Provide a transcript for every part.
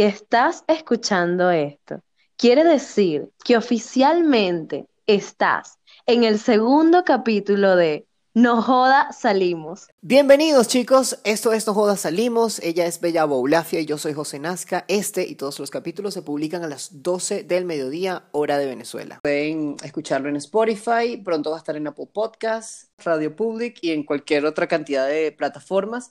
Si estás escuchando esto, quiere decir que oficialmente estás en el segundo capítulo de No Joda Salimos. Bienvenidos chicos, esto es No Joda Salimos, ella es Bella Boulafia y yo soy José Nazca. Este y todos los capítulos se publican a las 12 del mediodía, hora de Venezuela. Pueden escucharlo en Spotify, pronto va a estar en Apple Podcasts, Radio Public y en cualquier otra cantidad de plataformas.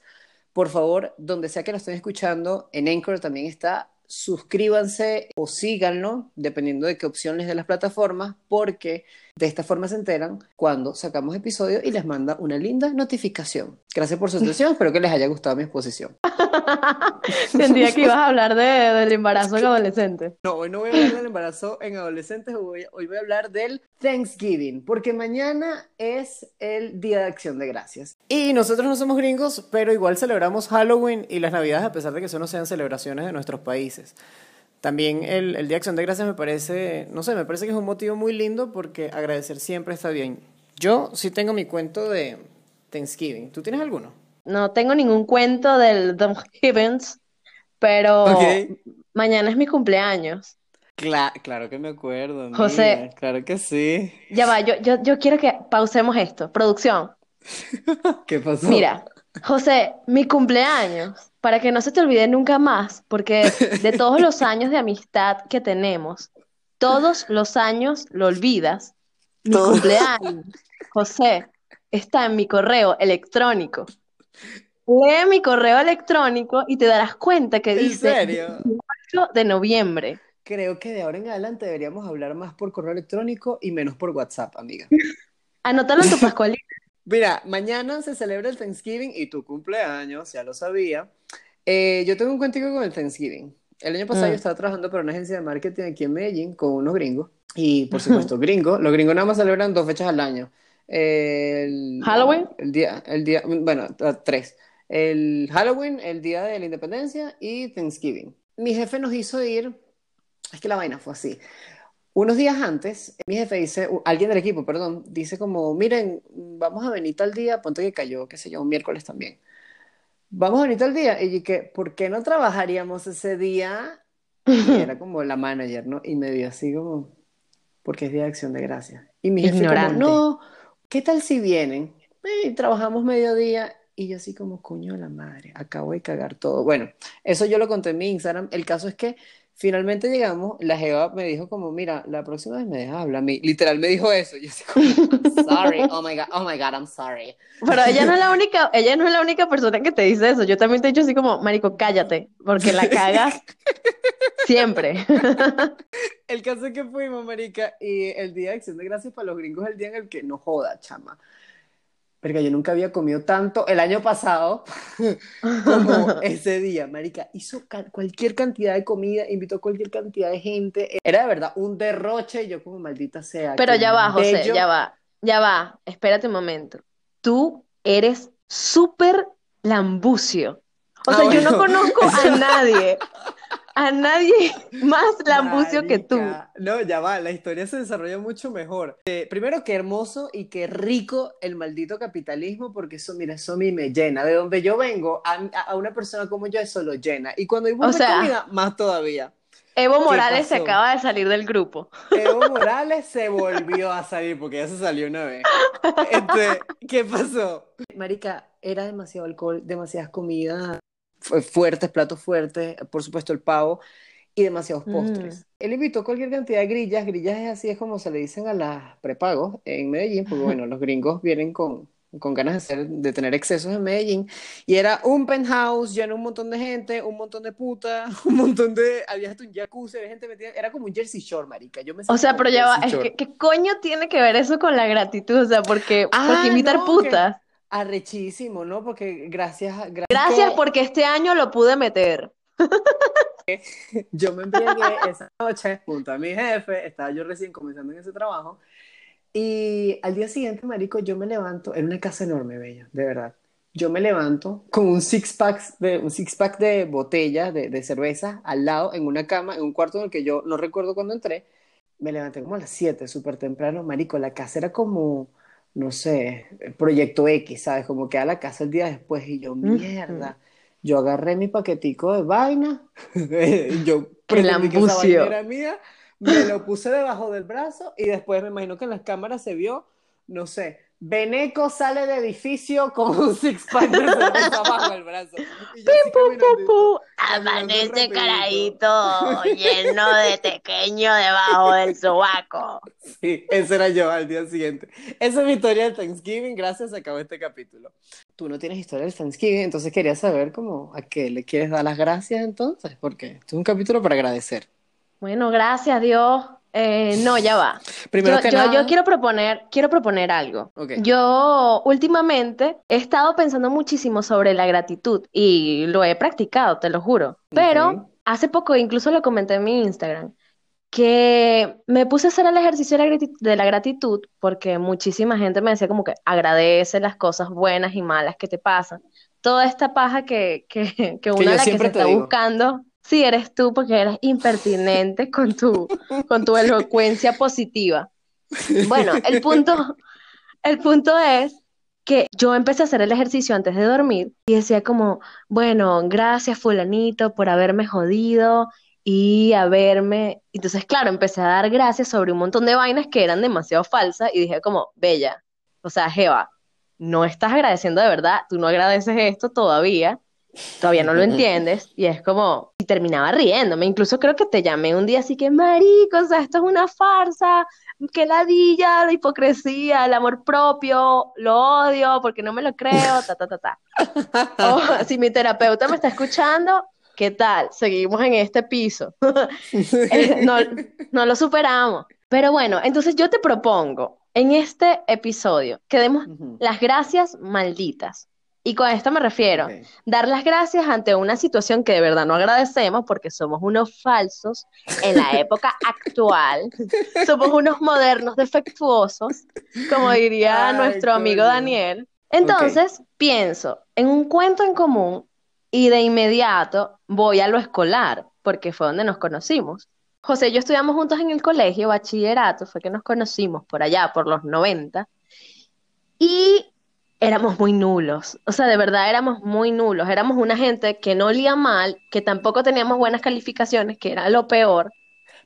Por favor, donde sea que lo estén escuchando, en Anchor también está. Suscríbanse o síganlo, dependiendo de qué opción les dé las plataformas, porque de esta forma se enteran cuando sacamos episodios y les manda una linda notificación. Gracias por su atención, espero que les haya gustado mi exposición. Tendría que ibas a hablar de, del embarazo en adolescentes. No, hoy no voy a hablar del embarazo en adolescentes, hoy, hoy voy a hablar del Thanksgiving, porque mañana es el Día de Acción de Gracias. Y nosotros no somos gringos, pero igual celebramos Halloween y las Navidades a pesar de que eso no sean celebraciones de nuestros países. También el, el Día de Acción de Gracias me parece, no sé, me parece que es un motivo muy lindo porque agradecer siempre está bien. Yo sí tengo mi cuento de Thanksgiving. ¿Tú tienes alguno? No tengo ningún cuento del Thanksgiving, pero mañana es mi cumpleaños. Cla- claro que me acuerdo, José. amiga, claro que sí. Ya va, yo, yo, yo quiero que pausemos esto. Producción, ¿Qué pasó? mira, José, mi cumpleaños, para que no se te olvide nunca más, porque de todos los años de amistad que tenemos, todos los años lo olvidas. Mi Todo. cumpleaños, José, está en mi correo electrónico. Lee mi correo electrónico y te darás cuenta que ¿En dice serio? 8 de noviembre. Creo que de ahora en adelante deberíamos hablar más por correo electrónico y menos por WhatsApp, amiga. Anótalo en tu pascualita. Mira, mañana se celebra el Thanksgiving y tu cumpleaños, ya lo sabía. Eh, yo tengo un cuentico con el Thanksgiving. El año pasado Mm. yo estaba trabajando para una agencia de marketing aquí en Medellín con unos gringos. Y por supuesto, gringos. Los gringos nada más celebran dos fechas al año. El, ¿Halloween? El día, el día, bueno, tres. El Halloween, el día de la independencia y Thanksgiving. Mi jefe nos hizo ir, es que la vaina fue así. Unos días antes, mi jefe dice, alguien del equipo, perdón, dice como, miren, vamos a venir tal día, ponte que cayó, qué sé yo, un miércoles también. Vamos a venir tal día. Y que, ¿por qué no trabajaríamos ese día? Y era como la manager, ¿no? Y me dio así como, porque es Día de Acción de Gracias. Y mi jefe como, no, ¿qué tal si vienen? Eh, trabajamos mediodía. Y yo así como, coño de la madre, acabo de cagar todo. Bueno, eso yo lo conté en mi Instagram. El caso es que finalmente llegamos, la Jeva me dijo como, mira, la próxima vez me dejas hablar a mí. Literal me dijo eso. Yo así como, sorry, oh my God, oh my God, I'm sorry. Pero ella no es la única, ella no es la única persona que te dice eso. Yo también te he dicho así como, marico, cállate, porque la cagas siempre. El caso es que fuimos, marica, y el día de Acción de Gracias para los gringos es el día en el que no joda, chama. Porque yo nunca había comido tanto el año pasado como ese día, marica. Hizo ca- cualquier cantidad de comida, invitó cualquier cantidad de gente. Era de verdad un derroche, y yo como maldita sea. Pero ya va, José, bello. ya va, ya va. Espérate un momento. Tú eres súper lambucio. O Ah, sea, yo no bueno. conozco a nadie, a nadie más lambucio que tú. No, ya va, la historia se desarrolla mucho mejor. Eh, primero, qué hermoso y qué rico el maldito capitalismo, porque eso, mira, eso a mí me llena. De donde yo vengo, a, a una persona como yo eso lo llena. Y cuando hay buena sea- comida, más todavía. Evo ¿Qué Morales se acaba de salir del grupo. Evo Morales se volvió a salir, porque ya se salió una vez. Este, ¿qué pasó? Marica, era demasiado alcohol, demasiadas comidas fuertes, platos fuertes, por supuesto el pavo y demasiados Mm. postres. Él invitó cualquier cantidad de grillas, grillas es así, es como se le dicen a las prepagos en Medellín, porque bueno, los gringos vienen con, con ganas de, hacer- de tener excesos en Medellín, y era un penthouse lleno un montón de gente, un montón de putas, un montón de, había hasta un jacuzzi, había gente metida, era como un Jersey Shore, marica, yo me O sea, pero ya va, es que, ¿qué coño tiene que ver eso con la gratitud? O sea, porque, Ah, porque invitar no, que- putas. Arrechísimo, ¿no? Porque gracias, gracias Gracias que porque este año lo pude meter. yo me embriagué esa noche junto a mi jefe, estaba yo recién comenzando en ese trabajo, y al día siguiente, marico, yo me levanto, en una casa enorme, bella, de verdad. Yo me levanto con un six pack de, un six pack de botellas de, de cerveza al lado, en una cama, en un cuarto en el que yo no recuerdo cuando entré. Me levanté como a las 7, súper temprano, marico. La casa era como, no sé, Proyecto X, ¿sabes? Como que a la casa el día después y yo, mierda. Yo agarré mi paquetico de vaina, yo pretendí que esa vaina era mía, me lo puse debajo del brazo y después me imagino que en las cámaras se vio, no sé, Beneco sale de edificio con un six-pack de cerveza abajo del brazo. Y yo así caminando, Pu, caminando amanece caradito lleno de tequeño debajo del sobaco. Sí, ese era yo al día siguiente. Esa es mi historia del Thanksgiving, gracias, se acabó este capítulo. Tú no tienes historia del Thanksgiving, entonces quería saber cómo, a qué le quieres dar las gracias entonces, porque este es un capítulo para agradecer. Bueno, gracias Dios. Eh, no, ya va. Primero Yo, que yo- nada, yo quiero proponer, quiero proponer algo. Yo últimamente he estado pensando muchísimo sobre la gratitud y lo he practicado, te lo juro. Pero hace poco incluso lo comenté en mi Instagram, que me puse a hacer el ejercicio de la grati- de la gratitud porque muchísima gente me decía como que agradece las cosas buenas y malas que te pasan. Toda esta paja que, que, que uno yo a la que se está digo. buscando, sí eres tú porque eres impertinente con tu, con tu elocuencia positiva. Bueno, el punto, el punto es que yo empecé a hacer el ejercicio antes de dormir y decía como, bueno, gracias fulanito por haberme jodido y haberme... Entonces, claro, empecé a dar gracias sobre un montón de vainas que eran demasiado falsas y dije como, bella, o sea, Jeva, no estás agradeciendo de verdad, tú no agradeces esto todavía, todavía no lo entiendes y es como, y terminaba riéndome, incluso creo que te llamé un día así que, marico, o sea, esto es una farsa, que ladilla, la hipocresía, el amor propio, lo odio porque no me lo creo, ta, ta, ta, ta. Oh, si mi terapeuta me está escuchando, ¿qué tal? Seguimos en este piso. Eh, no, no lo superamos. Pero bueno, entonces yo te propongo en este episodio que demos Ujú. las gracias malditas. Y con esto me refiero, dar las gracias ante una situación que de verdad no agradecemos porque somos unos falsos en la época actual, somos unos modernos defectuosos, como diría Ay, nuestro amigo coño. Daniel. Entonces, pienso en un cuento en común y de inmediato voy a lo escolar, porque fue donde nos conocimos. José y yo estudiamos juntos en el colegio, bachillerato, fue que nos conocimos por allá, por los 90, y éramos muy nulos, o sea, de verdad éramos muy nulos, éramos una gente que no olía mal, que tampoco teníamos buenas calificaciones, que era lo peor,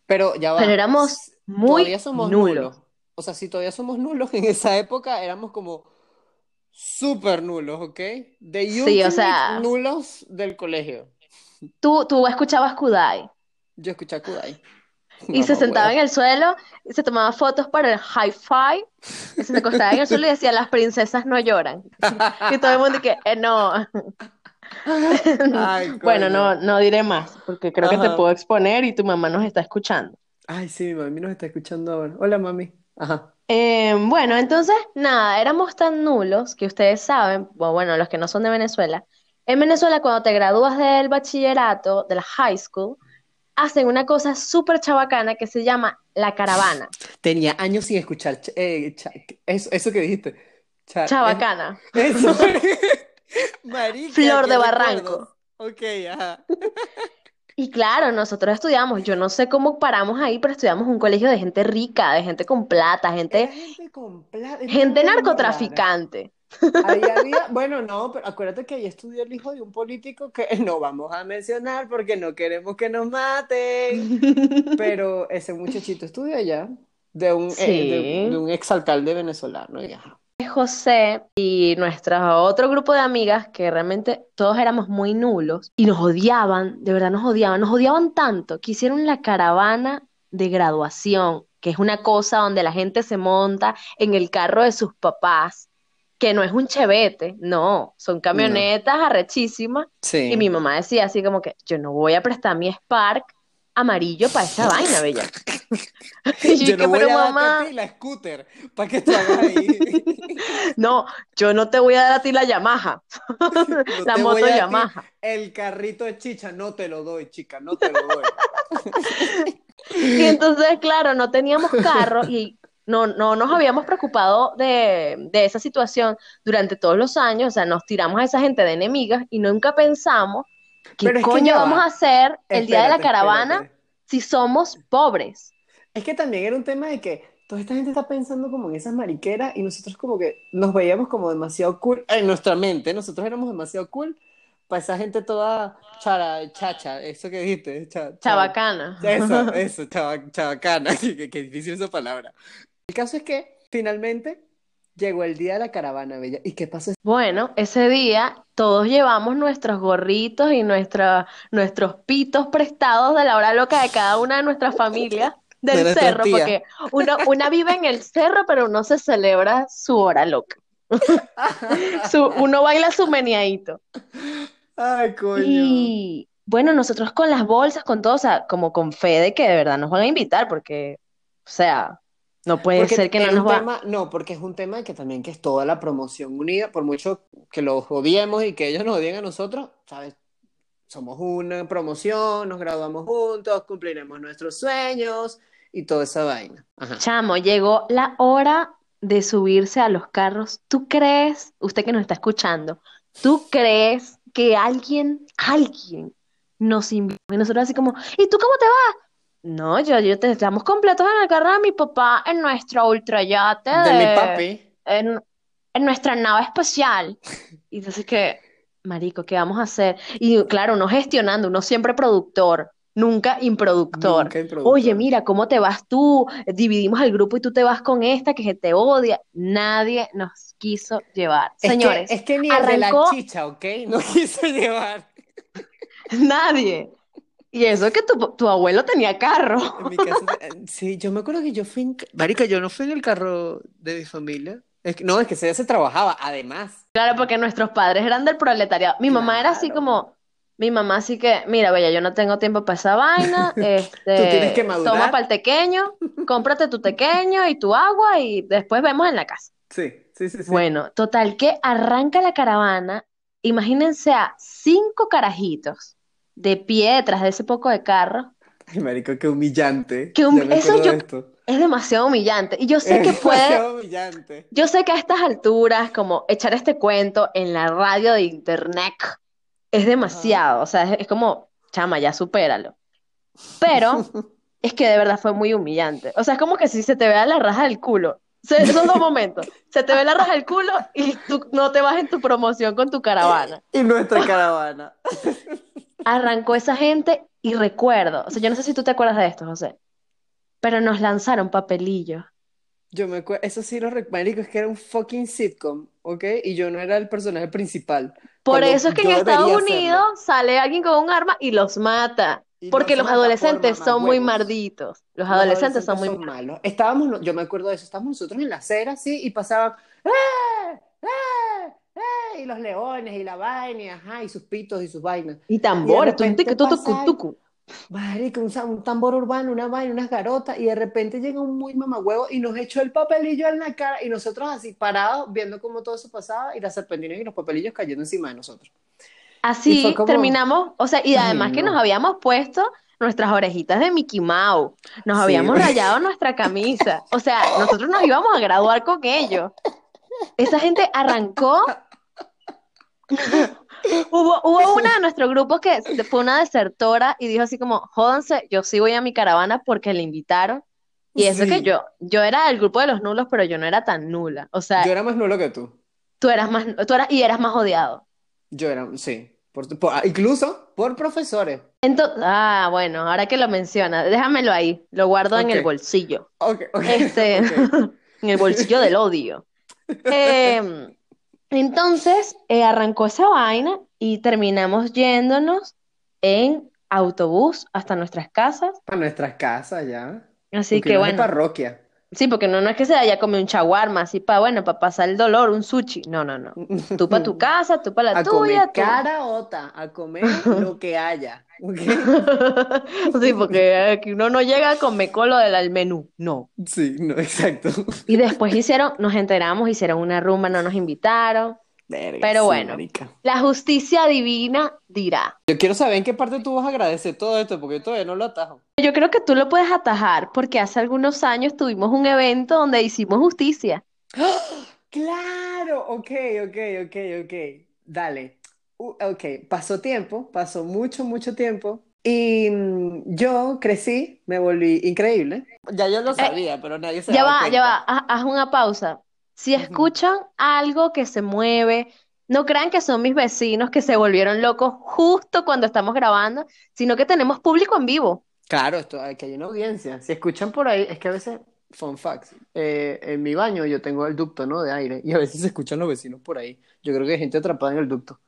Pero ya va. pero éramos muy Todavía somos nulos. nulos. O sea, si todavía somos nulos, en esa época éramos como súper nulos, ¿ok? De Sí, o sea- nulos del colegio. Tú, tú escuchabas Kudai Yo escuché a Kudai. y se sentaba en el suelo y se tomaba fotos para el hi-fi y se acostaba en el suelo y decía, las princesas no lloran. Y todo el mundo que, "Eh, no. Ay, Bueno, no, no diré más, porque creo que te Ajá. puedo exponer y tu mamá nos está escuchando. Ay, sí, mi mami nos está escuchando ahora. Hola, mami. Ajá. Eh, bueno, entonces, nada, éramos tan nulos que ustedes saben, bueno, los que no son de Venezuela, en Venezuela cuando te gradúas del bachillerato, de la high school, hacen una cosa súper chabacana que se llama la caravana. Tenía años sin escuchar ch- eh, eso, eso que dijiste. Cha- Chabacana. Eso. Marica, Flor de. Barranco. Ok, ajá. Y claro, nosotros estudiamos, yo no sé cómo paramos ahí, pero estudiamos un colegio de gente rica, de gente con plata, Era gente, gente con plata. gente narcotraficante. Ahí había, bueno, no, pero acuérdate que ahí estudió el hijo de un político que no vamos a mencionar porque no queremos que nos maten. Pero ese muchachito estudia allá de un, eh, Sí. de, de un exalcalde venezolano. y ajá. José y nuestro otro grupo de amigas que realmente todos éramos muy nulos y nos odiaban, de verdad nos odiaban, nos odiaban tanto que hicieron la caravana de graduación, que es una cosa donde la gente se monta en el carro de sus papás, que no es un chevete, no, son camionetas arrechísimas Sí. y mi mamá decía así como que yo no voy a prestar mi Spark amarillo para esa vaina, bella. Y Yo yo no que, voy pero a darte a mamá, ti la scooter para que te hagas ahí. no, yo no te voy a dar a ti la Yamaha, No la moto Yamaha. El carrito de chicha, no te lo doy, chica, no te lo doy. Y entonces, claro, no teníamos carro y no, no nos habíamos preocupado de, de esa situación durante todos los años, o sea, nos tiramos a esa gente de enemigas y nunca pensamos qué Pero es que coño vamos va. a hacer el día de la caravana espérate. si somos pobres. Es que también era un tema de que toda esta gente está pensando como en esas mariqueras y nosotros como que nos veíamos como demasiado cool en nuestra mente, nosotros éramos demasiado cool para esa gente toda chara, chacha, eso que dijiste, cha- cha- Chabacana. Eso, eso, chava- chabacana, qué difícil esa palabra. El caso es que finalmente llegó el día de la caravana, Bella. ¿Y qué pasó? Bueno, ese día todos llevamos nuestros gorritos y nuestra, nuestros pitos prestados de la hora loca de cada una de nuestras familias De del cerro, porque uno, una vive en el cerro, pero uno se celebra su hora loca. Su, uno baila su meneadito. Ay, coño. Y bueno, nosotros con las bolsas, con todo, o sea, como con fe de que de verdad nos van a invitar, porque, o sea, no puede Porque ser que no nos va. tema, no, porque es un tema que también que es toda la promoción unida, por mucho que los odiemos y que ellos nos odien a nosotros, ¿sabes? Somos una promoción, nos graduamos juntos, cumpliremos nuestros sueños y toda esa vaina. Ajá. Chamo, llegó la hora de subirse a los carros. ¿Tú crees, usted que nos está escuchando, tú crees que alguien, alguien nos invitó? Y nosotros así como, ¿y tú cómo te vas? No, yo, yo te estamos completos en el carro de mi papá en nuestro ultrayate De mi papi. en, en nuestra nave espacial. Y entonces que, marico, ¿qué vamos a hacer? Y claro, uno gestionando, uno siempre productor, nunca improductor. Nunca hay productor. Oye, mira, ¿cómo te vas tú? Dividimos el grupo y tú te vas con esta que se te odia. Nadie nos quiso llevar. Es que- Señores, es que ni el de la arrancó- chicha, ¿ok? No quiso llevar. nadie. Y eso que tu, tu abuelo tenía carro. En mi casa, eh, sí, yo me acuerdo que yo fui en... Marica, yo no fui en el carro de mi familia. Es que- no, es que ese día se trabajaba, además. Claro, porque nuestros padres eran del proletariado. Mi mamá era así como, mi mamá así que, mira, bella, yo no tengo tiempo para esa vaina, este, tienes que madurar. toma para el tequeño, cómprate tu tequeño y tu agua y después vemos en la casa. Sí, sí, sí, sí. Bueno, total que arranca la caravana, imagínense a cinco carajitos de pie detrás de ese poco de carro, Ay, marico, qué humillante. Qué hum- eso yo- de es demasiado humillante. Y yo sé que puede, demasiado humillante. yo sé que a estas alturas, como echar este cuento en la radio de internet es demasiado, o sea, es, es como, chama, ya supéralo. Pero es que de verdad fue muy humillante. O sea, es como que si se te vea la raja del culo. Se- esos dos momentos. Se te ve la raja del culo y tú no te vas en tu promoción con tu caravana. Y nuestra caravana. Arrancó esa gente y recuerdo, o sea, yo no sé si tú te acuerdas de esto, José, pero nos lanzaron papelillos. Yo me acuerdo, eso sí lo recuerdo, es que era un fucking sitcom, ¿ok? Y yo no era el personaje principal. Por eso es que en Estados. Unidos sale alguien con un arma y los mata. Y Porque los los mata por adolescentes son muy marditos. Los Los adolescentes son muy malos. Estábamos, yo me acuerdo de eso, estábamos nosotros en la acera, sí, y pasaban, ¡eh! ¡eh! ¡Eh! Y los leones, y la vaina, y ajá, y sus pitos y sus vainas. Y tambores, tucu, un, un tambor urbano, una vaina, unas garotas, y de repente llega un muy mamagüevo y nos echó el papelillo en la cara, y nosotros así parados, viendo cómo todo eso pasaba, y las serpentinas y los papelillos cayendo encima de nosotros. Así como- terminamos, o sea, y Ay, además que no. nos habíamos puesto nuestras orejitas de Mickey Mouse, nos Sí. habíamos rayado nuestra camisa, o sea, nosotros nos íbamos a graduar con ellos. Esa gente arrancó. Hubo, hubo una de nuestros grupos que fue una desertora y dijo así como, jódanse, yo sí voy a mi caravana porque le invitaron. Y eso Sí. que yo, yo era del grupo de los nulos, pero yo no era tan nula. O sea, Yo era más nulo que tú. tú eras más, tú eras, y eras más odiado. Yo era, sí. Por- por- incluso por profesores. Entonces, ah, bueno, ahora que lo menciona, déjamelo ahí, lo guardo en el bolsillo, Ok, ok, este, ok. en el bolsillo del odio. Em, entonces, eh, arrancó esa vaina y terminamos yéndonos en autobús hasta nuestras casas. Para nuestras casas ya. Así que es de bueno, parroquia. Sí, porque no, no es que se vaya a comer un chaguarma, así para, bueno, para pasar el dolor, un sushi. No, no, no. Tú para tu casa, tú para la A tuya, comer tú- a comer lo que haya. Sí, porque aquí uno no llega a comer con lo del menú, no. Sí, no, exacto. Y después hicieron, nos enteramos, hicieron una rumba, no nos invitaron. Verga, Pero sí, bueno. marica. La justicia divina dirá. Yo quiero saber en qué parte tú vas a agradecer todo esto, porque yo todavía no lo atajo. Yo creo que tú lo puedes atajar porque hace algunos años tuvimos un evento donde hicimos justicia. Claro, ok, ok, ok, ok. Dale. Uh, ok, pasó tiempo, pasó mucho, mucho tiempo. Y mm, yo crecí, me volví increíble. Ya yo lo sabía, pero nadie se Ya va, cuenta. ya va, haz una pausa. Si escuchan algo que se mueve, No crean que son mis vecinos que se volvieron locos justo cuando estamos grabando, sino que tenemos público en vivo. Claro, esto, que hay una audiencia. Si escuchan por ahí, es que a veces, fun facts, eh, en mi baño yo tengo el ducto, ¿no? De aire, y a veces se escuchan los vecinos por ahí. Yo creo que hay gente atrapada en el ducto.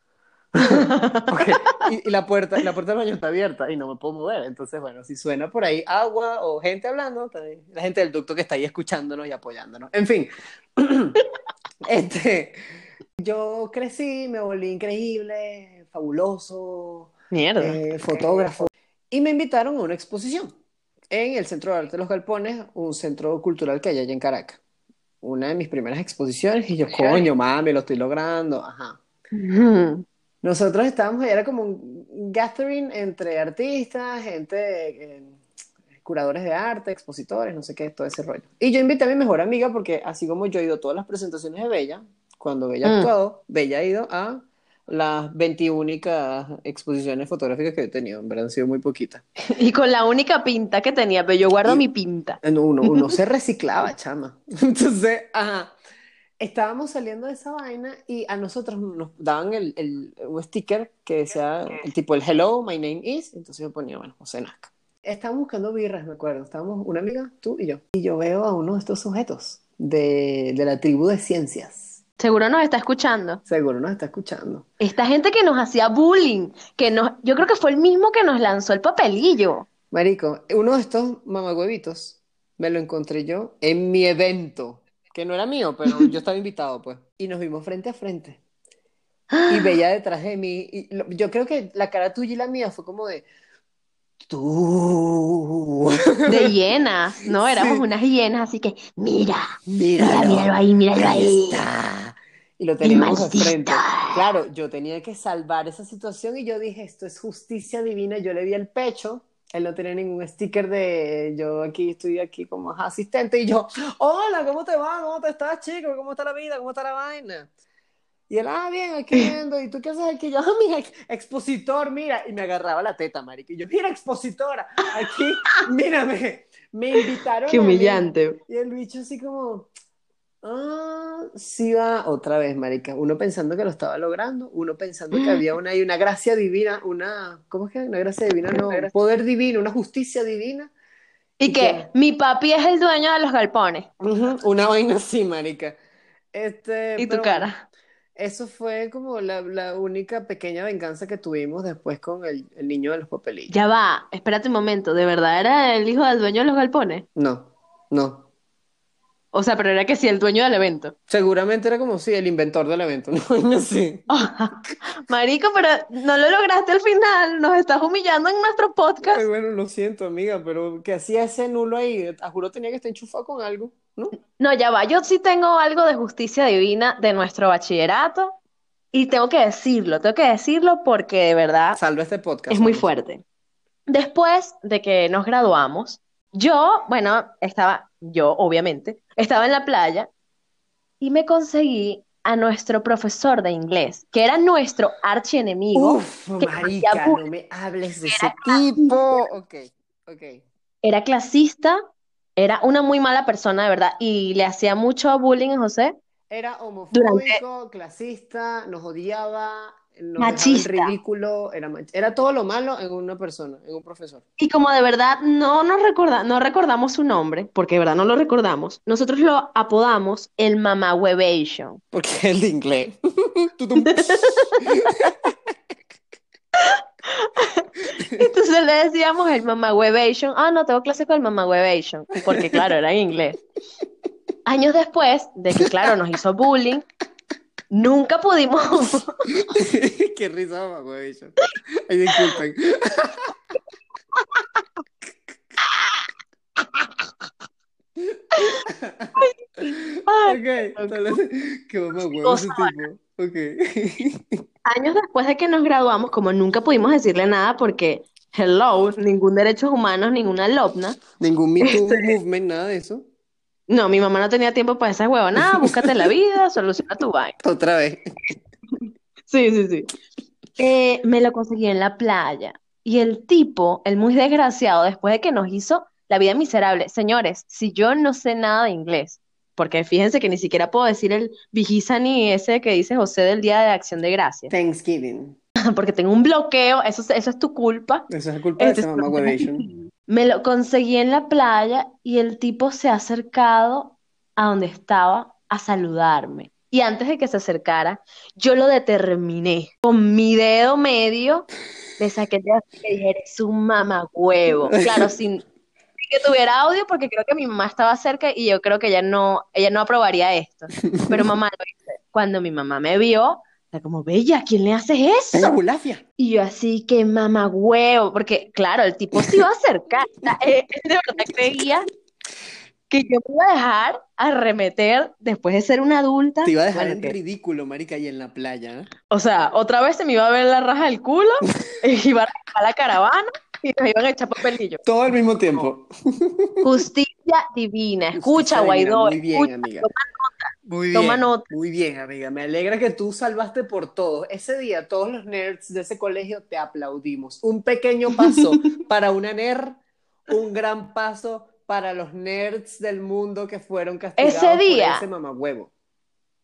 Okay. Y, y, la puerta, la puerta del baño está abierta y no me puedo mover. Entonces, bueno, si suena por ahí agua o gente hablando, la gente del ducto que está ahí escuchándonos y apoyándonos. En fin, este, yo crecí, me volví increíble, fabuloso, Mierda. Eh, fotógrafo, y me invitaron a una exposición en el Centro de Arte de los Galpones, un centro cultural que hay allá en Caracas. Una de mis primeras exposiciones, y yo, coño, mami, lo estoy logrando, ajá. Nosotros estábamos, era como un gathering entre artistas, gente, eh, curadores de arte, expositores, no sé qué, todo ese rollo. Y yo invité a mi mejor amiga porque así como yo he ido a todas las presentaciones de Bella, cuando Bella ha Mm. actuado, Bella ha ido a las 21 exposiciones fotográficas que he tenido, en verdad han sido muy poquitas. Y con la única pinta que tenía, pero yo guardo Y- mi pinta. Uno, uno se reciclaba, chama. Entonces, ajá, estábamos saliendo de esa vaina y a nosotros nos daban el, el, un sticker que decía el tipo el hello, my name is, entonces yo ponía, bueno, José Nazca. Estábamos buscando birras, me acuerdo, estábamos una amiga, tú y yo, y yo veo a uno de estos sujetos de, de la tribu de ciencias. Seguro nos está escuchando. Seguro nos está escuchando. Esta gente que nos hacía bullying, que nos, yo creo que fue el mismo que nos lanzó el papelillo. Marico, uno de estos mamagüevitos me lo encontré yo en mi evento, que no era mío, pero yo estaba invitado, pues. Y nos vimos frente a frente. Y veía detrás de mí. Y lo- yo creo que la cara tuya y la mía fue como de. Tú. De hienas, ¿no? Éramos Sí. unas hienas, así que, mira, Míralo. mira, míralo ahí, míralo Ahí está. Y lo teníamos frente. Claro, yo tenía que salvar esa situación y yo dije, esto es justicia divina. Yo le vi el pecho. Él no tenía ningún sticker de yo aquí estoy aquí como asistente y yo, hola, ¿cómo te va? ¿Cómo te estás, chico? ¿Cómo está la vida? ¿Cómo está la vaina? Y él, ah, bien, aquí viendo. ¿Y tú qué haces aquí? Yo, ah, mira, ex- expositor, mira. Y me agarraba la teta, marica. Y yo, mira, expositora, aquí, mírame. Me invitaron Qué a mí. humillante. Y el bicho así como, ah, sí va otra vez, marica. Uno pensando que lo estaba logrando, uno pensando que había una, hay una gracia divina, una, ¿cómo es que? Una gracia divina, no, un poder divino, una justicia divina. Y ¿Y que mi papi es el dueño de los galpones. Una vaina así, marica. Este, Y tu cara. eso fue como la, la única pequeña venganza que tuvimos después con el, el niño de los papelillos. Ya va, espérate un momento. ¿De verdad era el hijo del dueño de los galpones? No, no. O sea, pero era que sí, el dueño del evento. Seguramente era como si el inventor del evento, ¿no? Sí. Marico, pero no lo lograste al final. Nos estás humillando en nuestro podcast. Ay, bueno, lo siento, amiga, pero que hacía ese nulo ahí? A juro tenía que estar enchufado con algo, ¿no? No, ya va. Yo sí tengo algo de justicia divina de nuestro bachillerato. Y tengo que decirlo, tengo que decirlo porque de verdad Salva este podcast. es muy fuerte. Después de que nos graduamos, yo, bueno, estaba, yo obviamente, estaba en la playa y me conseguí a nuestro profesor de inglés, que era nuestro archienemigo, Uf, marica, no me hables de ese tipo. Ok, ok. era clasista, era una muy mala persona, de verdad, y le hacía mucho bullying a José. Era homofóbico, clasista, nos odiaba, en Machista. ridículo, era, era todo lo malo en una persona, en un profesor. Y como de verdad no nos recorda, no recordamos su nombre, porque de verdad no lo recordamos, nosotros lo apodamos el Mamahuevation. Porque es el de inglés. Entonces le decíamos el Mamahuevation. Ah, no, tengo clase con el Mamahuevation, porque claro, era en inglés. Años después de que, claro, nos hizo bullying, nunca pudimos, Qué risa, mamá, güey. Ay, disculpen. Ay, Ok, tal vez- qué mamá huevo ese tipo. Ok. años después de que nos graduamos, como nunca pudimos decirle nada porque, hello, ningún derechos humanos, ninguna lobna. Ningún Me Too Este- movement, nada de eso. No, mi mamá no tenía tiempo para esas huevonadas, búscate la vida, soluciona tu vaina. Otra vez. Sí, sí, sí. Eh, me lo conseguí en la playa. Y el tipo, el muy desgraciado, después de que nos hizo la vida miserable. Señores, si yo no sé nada de inglés, porque fíjense que ni siquiera puedo decir el Vigisa ni ese que dice José del Día de Acción de Gracias, Thanksgiving. porque tengo un bloqueo, eso, es- eso es tu culpa. Esa es la culpa de Este, esa mamá huevation. Me lo conseguí en la playa y el tipo se ha acercado a donde estaba a saludarme. Y antes de que se acercara, yo lo determiné. Con mi dedo medio le saqué así y dije, eres un mamagüevo. Claro, sin sin que tuviera audio, porque creo que mi mamá estaba cerca y yo creo que ella no, ella no aprobaría esto. Pero mamá lo hice. Cuando mi mamá me vio, como, Bella, ¿a quién le haces ¡Es eso? Bulafia! Y yo así que mamagüevo, porque claro, el tipo se iba a acercar. O sea, él él de verdad creía que yo me iba a dejar arremeter después de ser una adulta. Te iba a dejar en que- ridículo, marica, ahí en la playa. ¿eh? o sea, otra vez se me iba a ver la raja del culo, iba a arrancar la caravana y nos iban a echar papelillo. Todo al mismo tiempo. Justicia divina. Escucha, Justicia divina, Guaidó, Muy bien, escucha, amiga. Muy Toma bien, nota. muy bien, amiga. Me alegra que tú salvaste por todos. Ese día, todos los nerds de ese colegio te aplaudimos. Un pequeño paso para una nerd, un gran paso para los nerds del mundo que fueron castigados Ese día. por ese mamagüevo.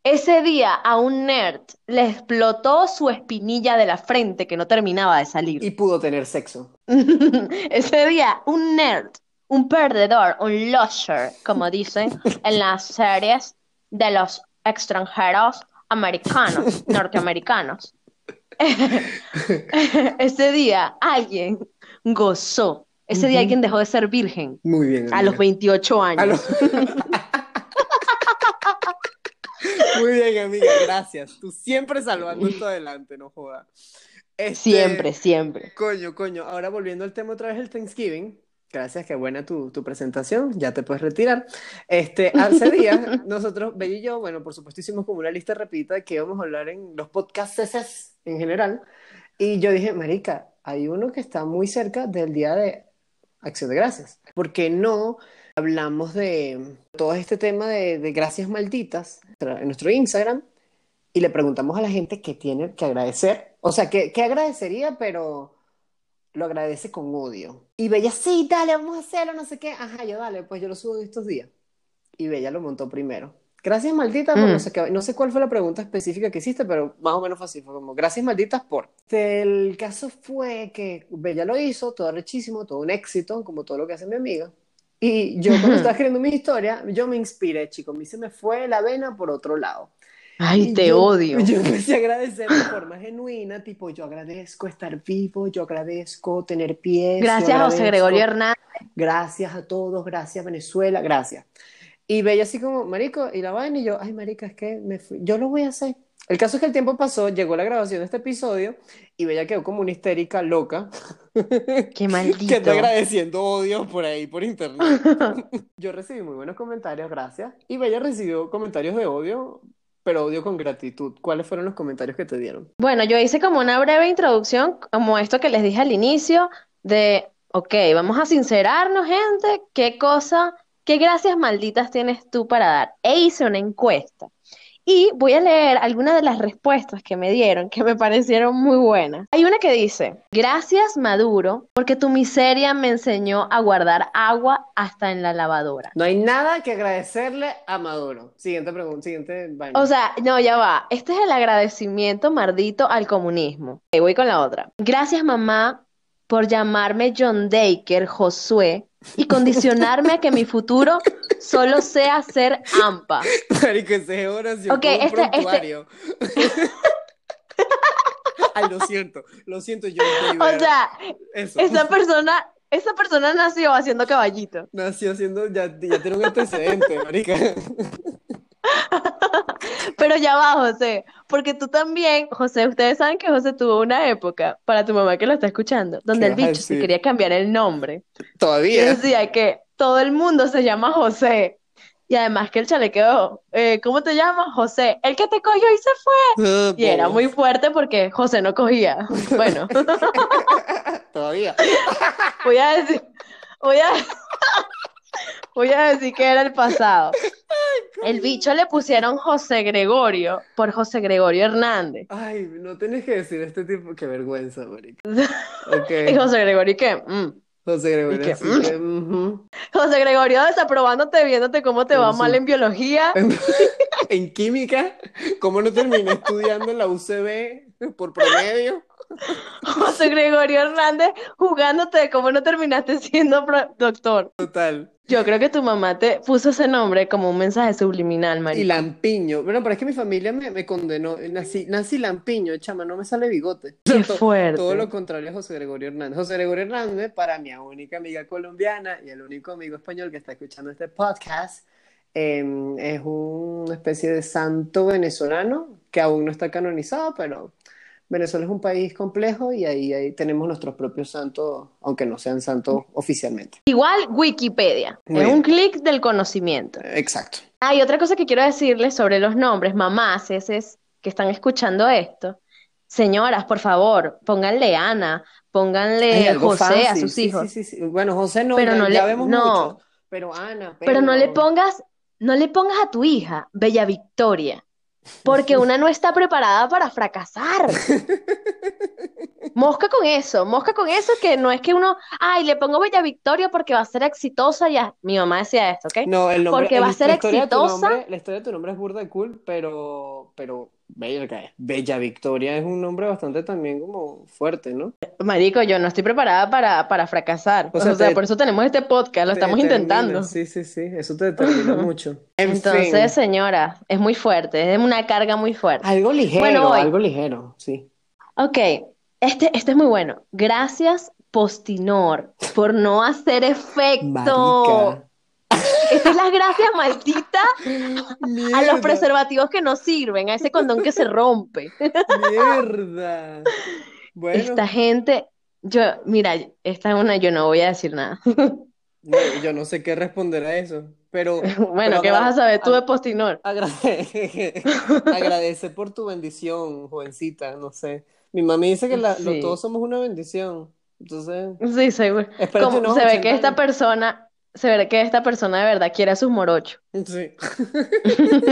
Ese día a un nerd le explotó su espinilla de la frente que no terminaba de salir. Y pudo tener sexo. Ese día, un nerd, un perdedor, un loser, como dicen en las series de los extranjeros americanos, norteamericanos. Ese día alguien gozó. Ese día alguien dejó de ser virgen Muy bien, a los amiga. 28 A años. los- Muy bien, amiga, gracias. Tú siempre salvando esto adelante, no jodas. Este, Siempre, siempre. Coño, coño. Ahora volviendo al tema otra vez el Thanksgiving. Gracias, qué buena tu, tu presentación. Ya te puedes retirar. Este, hace días, nosotros, Bello y yo, bueno, por supuesto, hicimos como una lista rapidita de que íbamos a hablar en los podcasts en general. Y yo dije, Marica, hay uno que está muy cerca del Día de Acción de Gracias. ¿Por qué no hablamos de todo este tema de, de gracias malditas en nuestro Instagram y le preguntamos a la gente qué tiene que agradecer? O sea, ¿qué, qué agradecería, pero lo agradece con odio? Y Bella, sí, dale, vamos a hacerlo, no sé qué. Ajá, yo dale, pues yo lo subo en estos días. Y Bella lo montó primero. Gracias malditas por Mm. no sé qué. No sé cuál fue la pregunta específica que hiciste, pero más o menos fue así. Fue como, gracias malditas por. El caso fue que Bella lo hizo, todo rechísimo, todo un éxito, como todo lo que hace mi amiga. Y yo cuando estaba escribiendo mi historia, yo me inspiré, chico. A mí se me fue la vena por otro lado. Ay, Y te yo- odio. Yo empecé a agradecer de forma genuina, tipo, yo agradezco estar vivo, yo agradezco tener pies, Gracias a José Gregorio Hernández. Gracias a todos, gracias Venezuela, gracias. Y Bella así como, marico, y la vaina, y yo, ay, marica, es que me fui, yo lo voy a hacer. El caso es que el tiempo pasó, llegó la grabación de este episodio, y Bella quedó como una histérica loca, Qué que maldito. está agradeciendo odio por ahí, por internet. Yo recibí muy buenos comentarios, gracias, y Bella recibió comentarios de odio, pero odio con gratitud. ¿Cuáles fueron los comentarios que te dieron? Bueno, yo hice como una breve introducción, como esto que les dije al inicio, de, ok, vamos a sincerarnos, gente, qué cosa, qué gracias malditas tienes tú para dar. E hice una encuesta. Y voy a leer algunas de las respuestas que me dieron, que me parecieron muy buenas. Hay una que dice, gracias Maduro, porque tu miseria me enseñó a guardar agua hasta en la lavadora. No hay nada que agradecerle a Maduro. Siguiente pregunta, siguiente vaina. O sea, no, ya va. Este es el agradecimiento mardito al comunismo. Ok, voy con la otra. Gracias, mamá, por llamarme John Daker, Josué, y condicionarme a que mi futuro solo sea ser AMPA. Marico, ese es oración Ok, un este- este-. Ay, lo siento, lo siento, yo O sea, eso. esa persona, esa persona nació haciendo caballito. Nació haciendo, ya, ya tiene un antecedente, marica. Pero ya va, José, porque tú también, José, ustedes saben que José tuvo una época, para tu mamá que lo está escuchando, donde el bicho se quería cambiar el nombre. Y Todavía. decía que todo el mundo se llama José. Y además que el chalequeo, eh, ¿cómo te llamas? José. El que te cogió y se fue. Ah, Y era bobo. muy fuerte porque José no cogía. Bueno, Todavía. voy a decir, voy a, voy a decir que era el pasado. El bicho le pusieron José Gregorio por José Gregorio Hernández. Ay, no tienes que decir este tipo, qué vergüenza, marica. Ok. Y José Gregorio, ¿qué? Mm, José Gregorio, que, que, ujú. José Gregorio desaprobándote, viéndote cómo te va mal en biología. En química, ¿cómo no terminé estudiando en la UCB por promedio? José Gregorio Hernández jugándote de cómo no terminaste siendo doctor. Total. Yo creo que tu mamá te puso ese nombre como un mensaje subliminal, Y marico. Lampiño. Bueno, pero es que mi familia me, me condenó. Nací, nací Lampiño, chama, no me sale bigote. Qué fuerte. Todo lo contrario a José Gregorio Hernández. José Gregorio Hernández, para mi única amiga colombiana y el único amigo español que está escuchando este podcast, eh, es una especie de santo venezolano que aún no está canonizado, pero Venezuela es un país complejo y ahí, ahí tenemos nuestros propios santos, aunque no sean santos oficialmente. Igual Wikipedia. Muy es bien. un clic del conocimiento. Exacto. Ah, y otra cosa que quiero decirles sobre los nombres, mamás, es que están escuchando esto. Señoras, por favor, pónganle Ana, pónganle José a sus hijos. sí, sí, sí. Bueno, José no, Pero ya, no ya le- vemos no. Pero Ana, Pero no le pongas, no le pongas a tu hija Bella Victoria, porque una no está preparada para fracasar. Mosca con eso, mosca con eso que no es que uno, ay, le pongo Bella Victoria porque va a ser exitosa ya. Mi mamá decía esto, ¿ok? No, el nombre, Porque va a ser la exitosa. nombre, la historia de tu nombre es burda de cool, pero, pero, verga, Bella Victoria es un nombre bastante también como fuerte, ¿no? Marico, yo no estoy preparada para, para fracasar. O O sea, te- por eso tenemos este podcast, lo estamos determina, intentando. Sí, sí, sí, eso te determina mucho. En Entonces, fin, señora, es muy fuerte, es una carga muy fuerte. algo ligero, Bueno, algo ligero, sí. Ok, este, este es muy bueno. Gracias, Postinor, por no hacer efecto. Marica. Estas es las gracias malditas a los preservativos que no sirven, a ese condón que se rompe. mierda. Bueno, Esta gente, yo, mira, esta es una, yo no voy a decir nada. no, yo no sé qué responder a eso, pero, Bueno, pero ¿qué vas a saber tú de Postinor? Agrade- Agradece por tu bendición, jovencita, no sé. Mi mami dice que la- lo- Sí. todos somos una bendición. Entonces, Sí, seguro. Como se ve 80 que esta persona, se ve que esta persona de verdad quiere a sus morochos. Sí.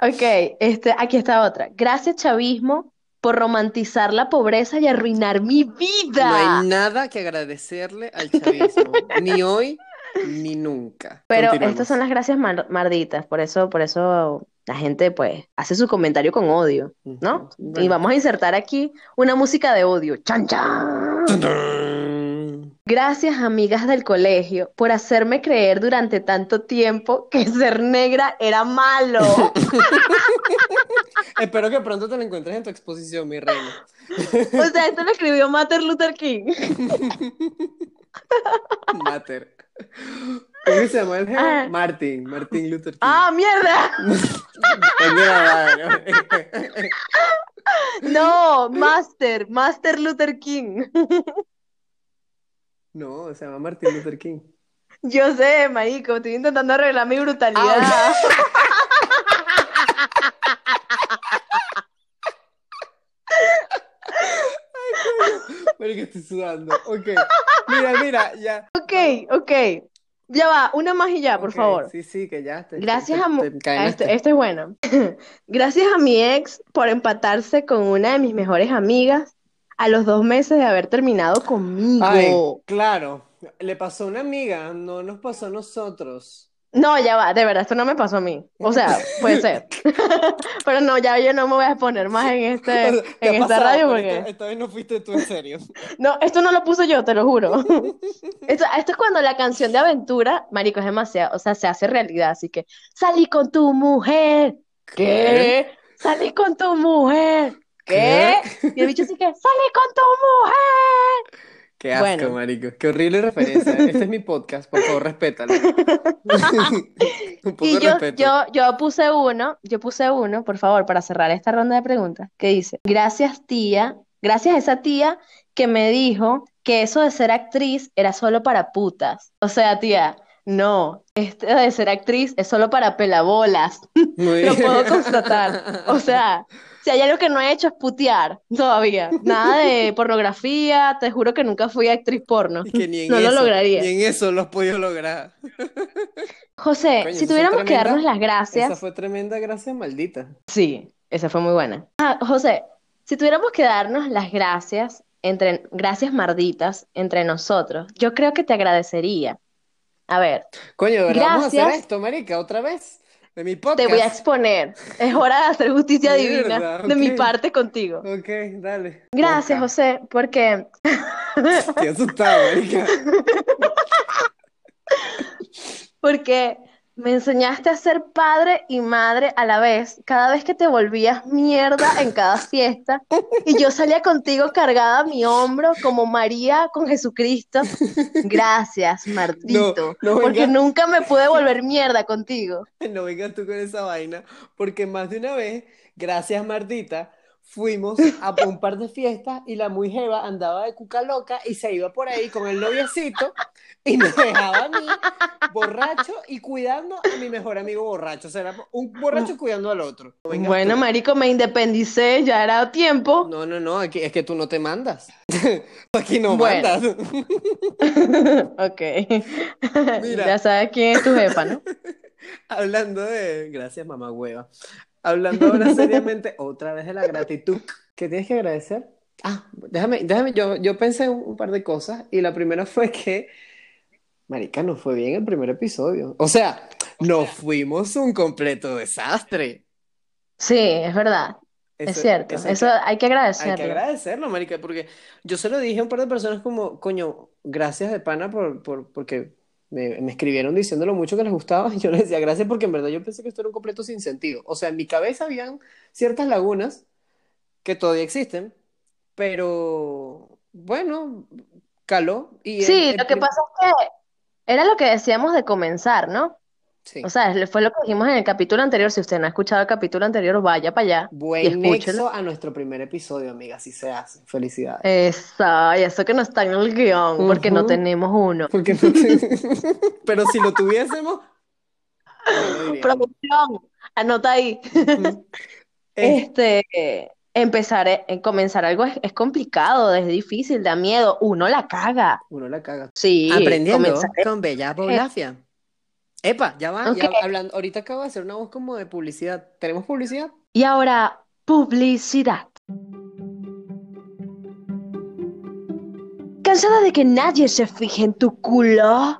Ok, este, aquí está otra. Gracias, chavismo, por romantizar la pobreza y arruinar mi No vida. hay nada que agradecerle al chavismo, ni hoy ni nunca. Pero estas son las gracias mar- marditas, por eso, por eso la gente pues hace su comentario con odio, ¿no? Y vamos a insertar aquí una música de odio. ¡Chan, chan! Tadán. Gracias, amigas del colegio, por hacerme creer durante tanto tiempo que ser negra era malo. Espero que pronto te lo encuentres en tu exposición, mi reina. O sea, esto lo escribió Martin Luther King. Mater. ¿Cómo se llama el jefe? Ah. Martin, Martin Luther King. ¡Ah, mierda! No, Master, Master Luther King. No, se llama Martin Luther King. Yo sé, marico, estoy intentando arreglar mi brutalidad. Ah, Pero que estoy sudando. Ok. Mira, mira, ya. Ok, ok. Ya va, una más y ya, por favor. Sí, sí, que ya. Te, Gracias te- a, te este, este es bueno. Gracias a mi ex por empatarse con una de mis mejores amigas a los dos meses de haber terminado conmigo. Ay, claro. Le pasó a una amiga, no nos pasó a nosotros. No, ya va, de verdad, esto no me pasó a mí. O sea, puede ser. Pero no, ya yo no me voy a exponer más en este, en esta pasado, radio porque esta, esta vez no fuiste tú en serio. no, esto no lo puse yo, te lo juro. Esto, esto es cuando la canción de aventura, marico, es demasiado, o sea, se hace realidad, así que salí con tu mujer. ¿Qué? Salí con tu mujer. ¿Qué? Y el bicho así que salí con tu mujer. Qué asco, Bueno. marico. Qué horrible referencia. Este es mi podcast, por favor, respétalo. Un poco Y de yo, respeto. yo, yo puse uno, yo puse uno, por favor, para cerrar esta ronda de preguntas, que dice, gracias tía, gracias a esa tía que me dijo que eso de ser actriz era solo para putas. O sea, tía, no, esto de ser actriz es solo para pelabolas, lo puedo constatar. O sea, si hay algo que no he hecho es putear todavía. Nada de pornografía, te juro que nunca fui actriz porno. Que ni en No lo eso, lograría. ni en eso lo has podido lograr. José, Coño, si tuviéramos que darnos las gracias. Esa fue tremenda gracia maldita. Sí, esa fue muy buena. Ah, José, si tuviéramos que darnos las gracias entre, gracias Marditas, entre nosotros, yo creo que te agradecería. A ver, Coño, ¿verdad? Vamos a hacer gracias, esto, marica, otra vez. De mi te voy a podcast. exponer. Es hora de hacer justicia divina de mi parte contigo. Ok, dale. Gracias. José, porque Estoy asustado, marica. Porque me enseñaste a ser padre y madre a la vez, cada vez que te volvías mierda en cada fiesta, y yo salía contigo cargada a mi hombro como María con Jesucristo. Gracias, No, maldito, no porque venga, nunca me pude volver mierda contigo. no vengas tú con esa vaina, porque más de una vez, gracias Mardita, fuimos a un par de fiestas y la muy jeva andaba de cuca loca y se iba por ahí con el noviecito y me dejaba a mí borracho y cuidando a mi mejor amigo borracho. O sea, era un borracho cuidando al otro. Bueno, tú. marico, me independicé, ya era tiempo. No, no, no, aquí, es que tú no te mandas. Aquí no Bueno, mandas. ok. Mira, Ya sabes quién es tu jefa, ¿no? hablando de... Gracias, mamá hueva. Hablando ahora seriamente, otra vez de la gratitud. ¿Qué tienes que agradecer? Ah, déjame, déjame, yo, yo pensé un, un par de cosas y la primera fue que, marica, nos fue bien el primer episodio. O sea, nos fuimos un completo desastre. Sí, es verdad, es cierto, eso hay eso que, hay que hay que agradecerlo. agradecerlo, marica, porque yo se lo dije a un par de personas como, coño, gracias de pana por, por, porque me, me escribieron diciendo lo mucho que les gustaba. Y yo les decía gracias porque en verdad yo pensé que esto era un completo sin sentido. O sea, en mi cabeza habían ciertas lagunas que todavía existen, pero bueno, caló. Y Sí, el lo que pasa es que era lo que decíamos de comenzar, ¿no? Sí. O sea, fue lo que dijimos en el capítulo anterior. Si usted no ha escuchado el capítulo anterior, vaya para allá y Buen escúchelo. nexo a nuestro primer episodio, amiga, así se hace. Felicidades. Eso, y eso que no está en el guion, porque no tenemos uno. Porque no te- Pero si lo tuviésemos, lo. Producción, anota ahí. Es, Este, empezar, eh, en comenzar algo es, es complicado, es difícil, da miedo, uno la caga. uno la caga. Sí, Aprendiendo comenzar con Bella Bolafia. Epa, ya va, ok. ya hablando, ahorita acabo de hacer una voz como de publicidad. ¿Tenemos publicidad? Y ahora, publicidad. ¿Cansada de que nadie se fije en tu culo?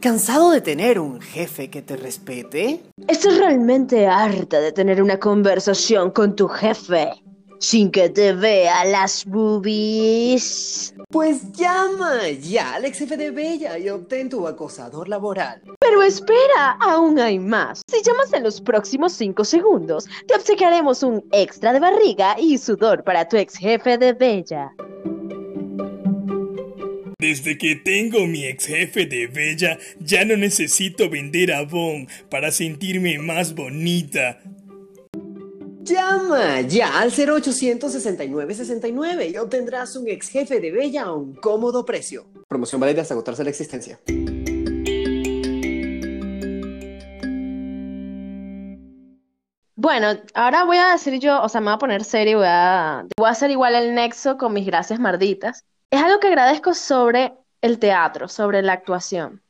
¿Cansado de tener un jefe que te respete? ¿Estás realmente harta de tener una conversación con tu jefe sin que te vea las boobies? Pues llama ya al ex jefe de Bella y obtén tu acosador laboral. Pero espera, aún hay más. Si llamas en los próximos 5 segundos, te obsequiaremos un extra de barriga y sudor para tu ex jefe de Bella. Desde que tengo mi ex jefe de Bella, ya no necesito vender Avon para sentirme más bonita. Llama ya al 0800 69 69 y obtendrás un ex jefe de Bella a un cómodo precio. Promoción válida hasta agotarse la existencia. Bueno, ahora voy a decir yo, o sea, me voy a poner serio, voy a, voy a hacer igual el nexo con mis gracias marditas. Es algo que agradezco sobre el teatro, sobre la actuación.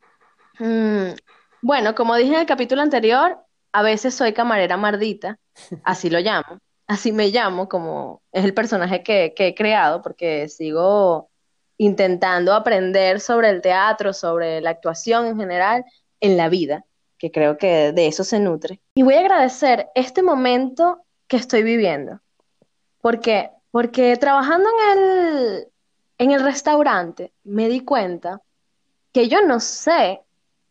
Mm, bueno, como dije en el capítulo anterior, a veces soy camarera mardita, así lo llamo, así me llamo, como es el personaje que, que he creado, porque sigo intentando aprender sobre el teatro, sobre la actuación en general, en la vida, que creo que de eso se nutre. Y voy a agradecer este momento que estoy viviendo. ¿Por qué? Porque trabajando en el, en el restaurante me di cuenta que yo no sé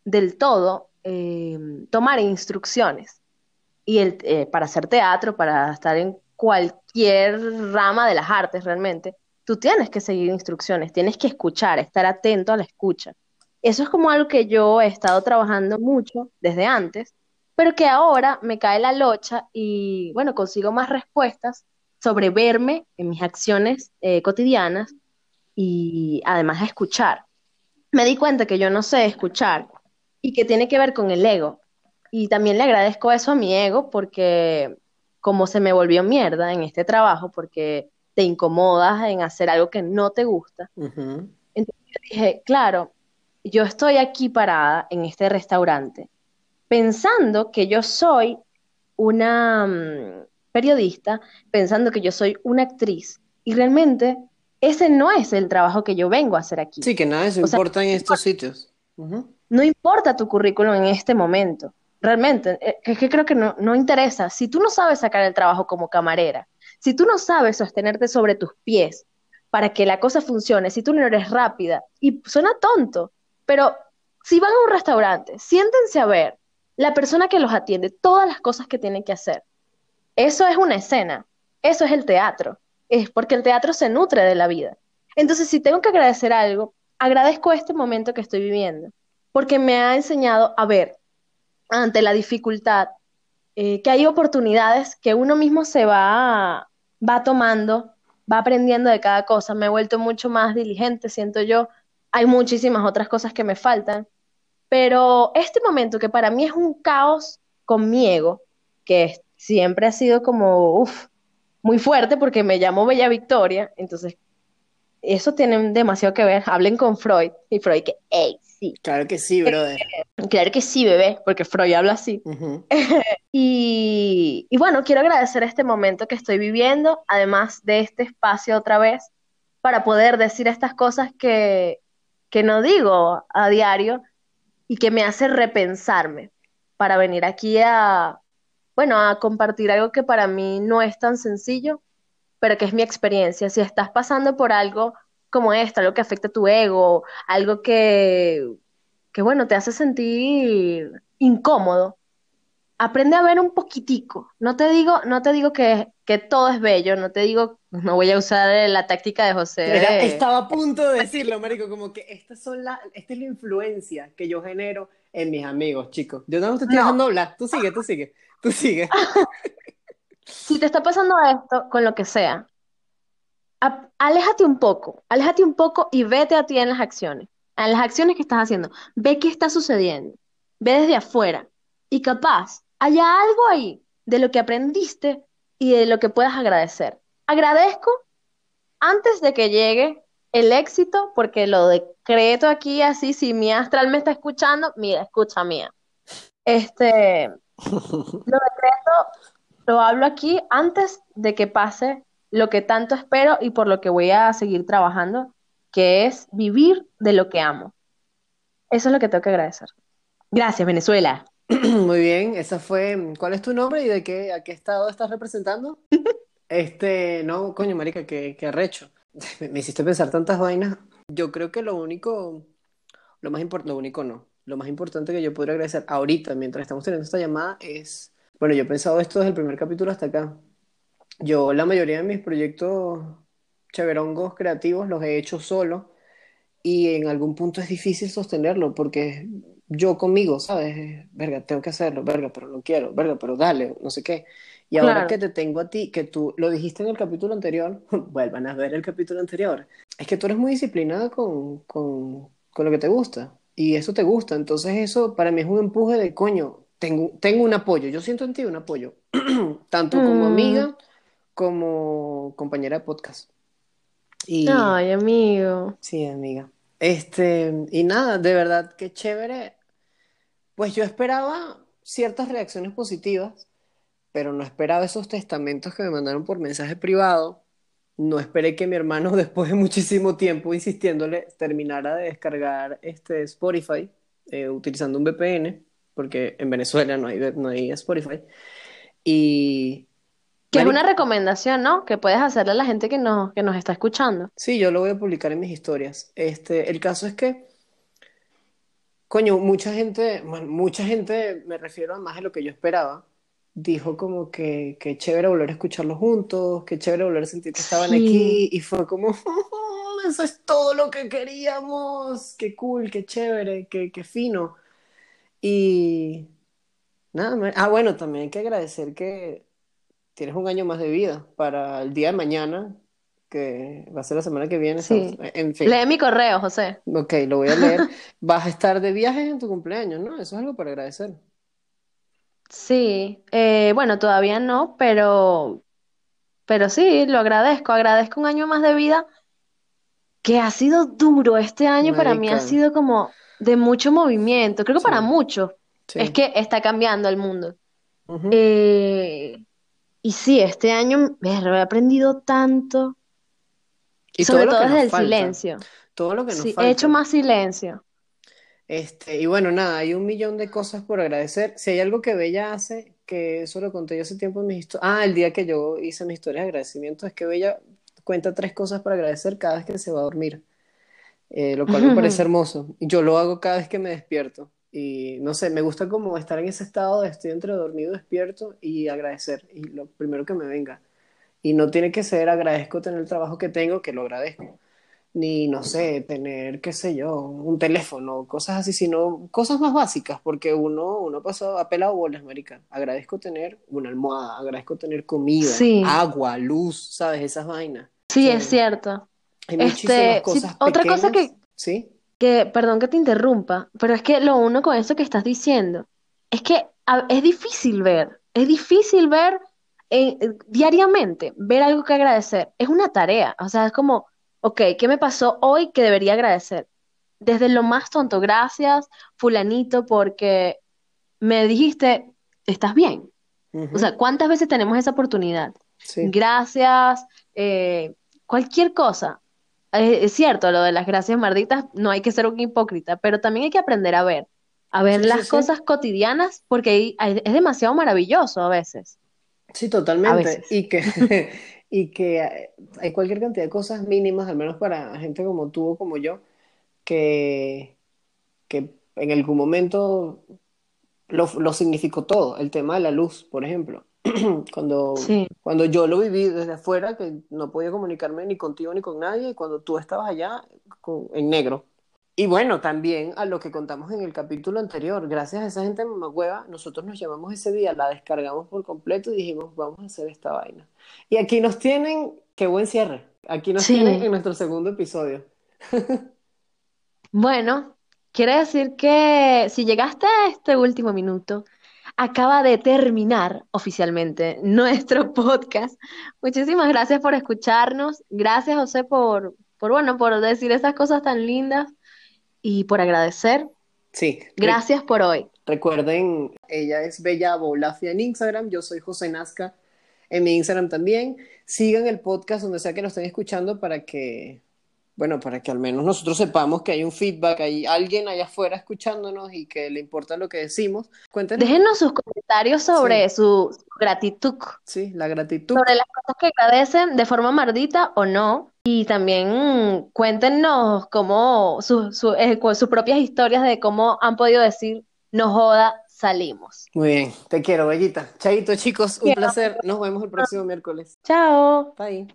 del todo eh, tomar instrucciones. Y el, eh, para hacer teatro, para estar en cualquier rama de las artes realmente, tú tienes que seguir instrucciones, tienes que escuchar, estar atento a la escucha. Eso es como algo que yo he estado trabajando mucho desde antes, pero que ahora me cae la locha y bueno, consigo más respuestas sobre verme en mis acciones eh, cotidianas y además escuchar. Me di cuenta que yo no sé escuchar y que tiene que ver con el ego. Y también le agradezco eso a mi ego porque como se me volvió mierda en este trabajo, porque te incomodas en hacer algo que no te gusta. Entonces yo dije, claro, yo estoy aquí parada en este restaurante pensando que yo soy una mm, periodista, pensando que yo soy una actriz y realmente ese no es el trabajo que yo vengo a hacer aquí. Sí, que nada sea, importa en estos sitios. No importa tu currículum en este momento, realmente, eh, es que creo que no, no interesa. Si tú no sabes sacar el trabajo como camarera, si tú no sabes sostenerte sobre tus pies para que la cosa funcione, si tú no eres rápida, y suena tonto, pero si van a un restaurante, siéntense a ver la persona que los atiende, todas las cosas que tienen que hacer. Eso es una escena, eso es el teatro, es porque el teatro se nutre de la vida. Entonces, si tengo que agradecer algo, agradezco este momento que estoy viviendo, porque me ha enseñado a ver ante la dificultad eh, que hay oportunidades que uno mismo se va, va tomando, va aprendiendo de cada cosa. Me he vuelto mucho más diligente, siento yo. Hay muchísimas otras cosas que me faltan, pero este momento que para mí es un caos con mi ego, que siempre ha sido como, uf, muy fuerte porque me llamo Bella Victoria, entonces eso tiene demasiado que ver. Hablen con Freud y Freud que, hey, sí, Claro que sí, brother. claro que sí, bebé, porque Freud habla así. Y, y bueno, quiero agradecer este momento que estoy viviendo, además de este espacio otra vez, para poder decir estas cosas que, que no digo a diario y que me hace repensarme para venir aquí a, bueno, a compartir algo que para mí no es tan sencillo, pero que es mi experiencia. Si estás pasando por algo como esto, algo que afecta tu ego, algo que, que bueno, te hace sentir incómodo, aprende a ver un poquitico. No te digo, no te digo que, que todo es bello, no te digo, no voy a usar la táctica de José de- estaba a punto de decirlo, marico, como que estas son la, esta es la influencia que yo genero en mis amigos, chicos. Yo no te estoy No. dejando hablar. Tú sigue, tú sigue, tú sigue. si te está pasando esto con lo que sea, a- aléjate un poco, aléjate un poco y vete a ti en las acciones, en las acciones que estás haciendo. Ve qué está sucediendo, ve desde afuera y capaz haya algo ahí de lo que aprendiste y de lo que puedas agradecer. Agradezco antes de que llegue el éxito, porque lo decreto aquí así, si mi astral me está escuchando, mira, escucha mía. Este, lo decreto, lo hablo aquí antes de que pase lo que tanto espero y por lo que voy a seguir trabajando, que es vivir de lo que amo. Eso es lo que tengo que agradecer. Gracias, Venezuela. Muy bien, esa fue. ¿Cuál es tu nombre y de qué, a qué estado estás representando? Este, no, coño, marica, qué, qué arrecho. Me, me hiciste pensar tantas vainas. Yo creo que lo único, lo más importante, lo único no. Lo más importante que yo podría agradecer ahorita, mientras estamos teniendo esta llamada, es. Bueno, yo he pensado esto desde el primer capítulo hasta acá. Yo la mayoría de mis proyectos cheverongos creativos los he hecho solo y en algún punto es difícil sostenerlo porque yo conmigo, ¿sabes? Verga, tengo que hacerlo, verga, pero no quiero, verga, pero dale, no sé qué. Y ahora Claro. que te tengo a ti, que tú lo dijiste en el capítulo anterior, vuelvan a ver el capítulo anterior, es que tú eres muy disciplinada con, con, con lo que te gusta y eso te gusta, entonces eso para mí es un empuje de coño, tengo, tengo un apoyo, yo siento en ti un apoyo, tanto como Mm. amiga como compañera de podcast. Y... Ay, amigo. Sí, amiga. Este, y nada, de verdad, qué chévere. Pues yo esperaba ciertas reacciones positivas, pero no esperaba esos testamentos que me mandaron por mensaje privado. No esperé que mi hermano, después de muchísimo tiempo insistiéndole, terminara de descargar este Spotify eh, utilizando un VPN, porque en Venezuela no hay, no hay Spotify. Y Que es una recomendación, ¿no? Que puedes hacerle a la gente que nos, que nos está escuchando. Sí, yo lo voy a publicar en mis historias. Este, el caso es que, coño, mucha gente, bueno, mucha gente, me refiero a más de lo que yo esperaba, dijo como que, que chévere volver a escucharlos juntos, que chévere volver a sentir que estaban Sí. aquí, y fue como, eso es todo lo que queríamos, qué cool, qué chévere, qué, qué fino. Y nada, ah, bueno, también hay que agradecer que tienes un año más de vida para el día de mañana, que va a ser la semana que viene, Sí. ¿sabes? En fin, Lee mi correo, José. ok, lo voy a leer. Vas a estar de viaje en tu cumpleaños, ¿no? Eso es algo para agradecer. Sí, eh, bueno, todavía no, pero, pero sí, lo agradezco. Agradezco un año más de vida que ha sido duro. Este año para mí ha sido como de mucho movimiento. Creo que para muchos. Sí. Es que está cambiando el mundo. Eh, y sí, este año ver, he aprendido tanto. Y Sobre todo todo desde el falta, silencio. todo lo que nos Sí, he falta. hecho más silencio. Este, y bueno, nada, hay un millón de cosas por agradecer. Si hay algo que Bella hace, que eso lo conté yo hace tiempo en mis historias. Ah, el día que yo hice mi historia de agradecimiento, es que Bella cuenta tres cosas para agradecer cada vez que se va a dormir, eh, lo cual me parece hermoso. Y Yo lo hago cada vez que me despierto. Y no sé, me gusta como estar en ese estado de estoy entre dormido despierto y agradecer. Y lo primero que me venga. Y no tiene que ser agradezco tener el trabajo que tengo, que lo agradezco ni, no sé, tener, qué sé yo, un teléfono, cosas así, sino cosas más básicas, porque uno, uno pasó, ha pelado bolas, marica. Agradezco tener una almohada, agradezco tener comida, Sí. agua, luz, ¿sabes? Esas vainas. Sí, es cierto. Hay Este, muchísimas sí, cosas otra cosa que- ¿Sí? Que, perdón que te interrumpa, pero es que lo uno con eso que estás diciendo es que a- es difícil ver, es difícil ver eh, diariamente, ver algo que agradecer. Es una tarea, o sea, es como, ok, ¿qué me pasó hoy que debería agradecer? Desde lo más tonto, gracias, fulanito, porque me dijiste, estás bien. O sea, ¿cuántas veces tenemos esa oportunidad? sí. Gracias, eh, cualquier cosa. Eh, es cierto, lo de las gracias marditas, no hay que ser un hipócrita, pero también hay que aprender a ver, a ver Sí, las sí. cosas cotidianas, porque hay- hay- es demasiado maravilloso a veces. Sí, totalmente. veces. Y que, y que hay cualquier cantidad de cosas mínimas, al menos para gente como tú o como yo, que, que en algún momento lo, lo significó todo. El tema de la luz, por ejemplo. Cuando, Sí. cuando yo lo viví desde afuera, que no podía comunicarme ni contigo ni con nadie, y cuando tú estabas allá con- en negro. Y bueno, también a lo que contamos en el capítulo anterior, gracias a esa gente mamacueva, nosotros nos llamamos ese día, la descargamos por completo y dijimos, vamos a hacer esta vaina. Y aquí nos tienen, qué buen cierre, aquí nos Sí. tienen en nuestro segundo episodio. Bueno, quiere decir que si llegaste a este último minuto, acaba de terminar oficialmente nuestro podcast. Muchísimas gracias por escucharnos. Gracias, José, por, por, bueno, por decir esas cosas tan lindas y por agradecer. Sí, Gracias por hoy. recuerden, ella es Bella Bolafia en Instagram, yo soy José Nazca en mi Instagram también. Sigan el podcast donde sea que lo estén escuchando para que, bueno, para que al menos nosotros sepamos que hay un feedback, hay alguien allá afuera escuchándonos y que le importa lo que decimos. Cuéntenos, Déjenos sus comentarios sobre su, su gratitud, sí, la gratitud. sobre las cosas que agradecen de forma mardita o no. Y también cuéntenos cómo su- su- eh, sus propias historias de cómo han podido decir, no joda, salimos. Muy bien, te quiero, Bellita. Chaito, chicos, un Quiero. placer. Nos vemos el próximo miércoles. Chao. Bye.